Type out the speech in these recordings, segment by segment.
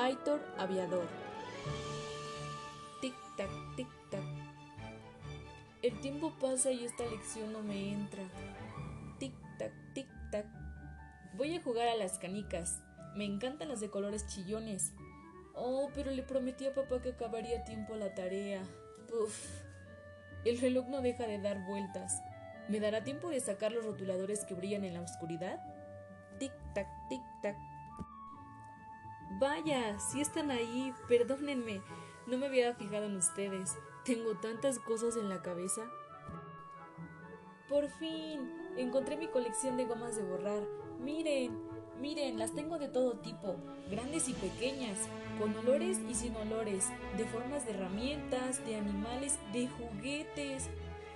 Aitor Aviador. Tic-tac, tic-tac. El tiempo pasa y esta lección no me entra. Tic-tac, tic-tac. Voy a jugar a las canicas. Me encantan las de colores chillones. Oh, pero le prometí a papá que acabaría a tiempo la tarea. Uf. El reloj no deja de dar vueltas. ¿Me dará tiempo de sacar los rotuladores que brillan en la oscuridad? Tic-tac, tic-tac. Vaya, si están ahí, perdónenme. No me había fijado en ustedes. Tengo tantas cosas en la cabeza. Por fin, encontré mi colección de gomas de borrar. Miren, miren, las tengo de todo tipo, grandes y pequeñas, con olores y sin olores, de formas de herramientas, de animales, de juguetes.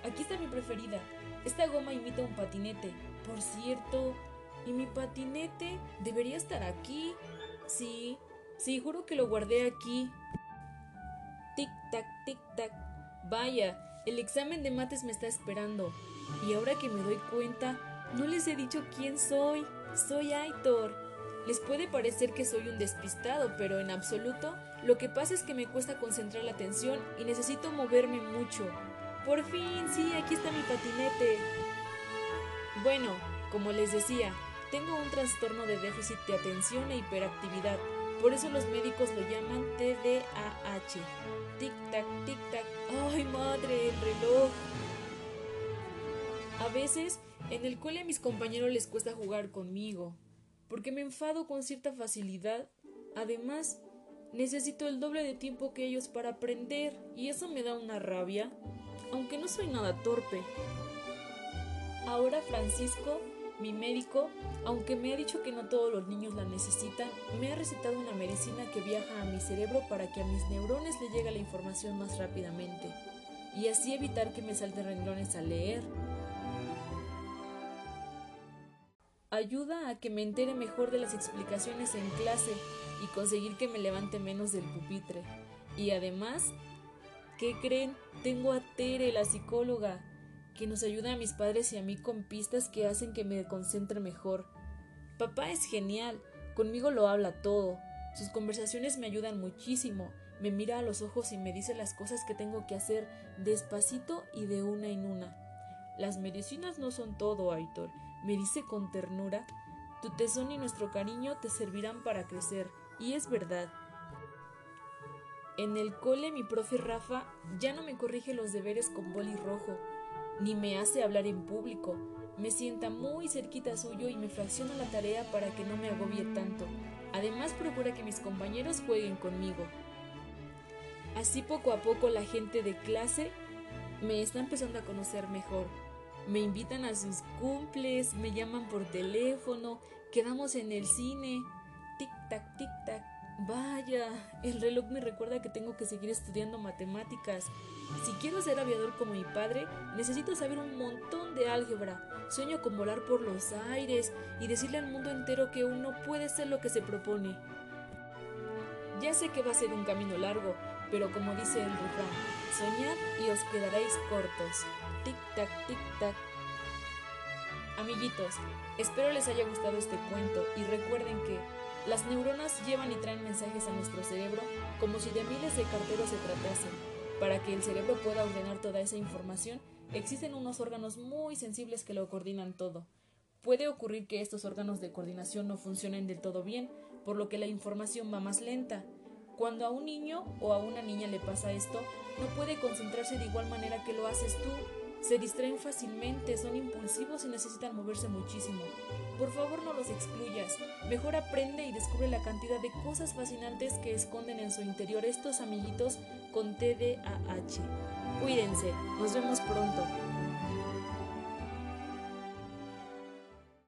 Aquí está mi preferida. Esta goma imita un patinete. Por cierto, ¿y mi patinete debería estar aquí? Sí, sí, juro que lo guardé aquí. Tic-tac, tic-tac. Vaya, el examen de mates me está esperando. Y ahora que me doy cuenta, no les he dicho quién soy. Soy Aitor. Les puede parecer que soy un despistado, pero en absoluto, lo que pasa es que me cuesta concentrar la atención y necesito moverme mucho. Por fin, sí, aquí está mi patinete. Bueno, como les decía, tengo un trastorno de déficit de atención e hiperactividad. Por eso los médicos lo llaman TDAH. Tic-tac, tic-tac. ¡Ay, madre, el reloj! A veces, en el cole a mis compañeros les cuesta jugar conmigo, porque me enfado con cierta facilidad. Además, necesito el doble de tiempo que ellos para aprender, y eso me da una rabia, aunque no soy nada torpe. Ahora Francisco mi médico, aunque me ha dicho que no todos los niños la necesitan, me ha recetado una medicina que viaja a mi cerebro para que a mis neurones le llegue la información más rápidamente y así evitar que me salten renglones al leer. Ayuda a que me entere mejor de las explicaciones en clase y conseguir que me levante menos del pupitre. Y además, ¿qué creen? Tengo a Tere, la psicóloga, que nos ayuda a mis padres y a mí con pistas que hacen que me concentre mejor. Papá es genial, conmigo lo habla todo. Sus conversaciones me ayudan muchísimo. Me mira a los ojos y me dice las cosas que tengo que hacer despacito y de una en una. Las medicinas no son todo, Aitor, me dice con ternura. Tu tesón y nuestro cariño te servirán para crecer, y es verdad. En el cole mi profe Rafa ya no me corrige los deberes con boli rojo, ni me hace hablar en público. Me sienta muy cerquita suyo y me fracciona la tarea para que no me agobie tanto. Además procura que mis compañeros jueguen conmigo. Así poco a poco la gente de clase me está empezando a conocer mejor. Me invitan a sus cumples, me llaman por teléfono, quedamos en el cine. Tic tac, tic tac. Vaya, el reloj me recuerda que tengo que seguir estudiando matemáticas. Si quiero ser aviador como mi padre, necesito saber un montón de álgebra. Sueño con volar por los aires y decirle al mundo entero que uno puede ser lo que se propone. Ya sé que va a ser un camino largo, pero como dice el refrán, soñad y os quedaréis cortos. Tic tac, tic tac. Amiguitos, espero les haya gustado este cuento y recuerden que las neuronas llevan y traen mensajes a nuestro cerebro como si de miles de carteros se tratase. Para que el cerebro pueda ordenar toda esa información, existen unos órganos muy sensibles que lo coordinan todo. Puede ocurrir que estos órganos de coordinación no funcionen del todo bien, por lo que la información va más lenta. Cuando a un niño o a una niña le pasa esto, no puede concentrarse de igual manera que lo haces tú se distraen fácilmente, son impulsivos y necesitan moverse muchísimo. Por favor no los excluyas. Mejor aprende y descubre la cantidad de cosas fascinantes que esconden en su interior estos amiguitos con TDAH. Cuídense, nos vemos pronto.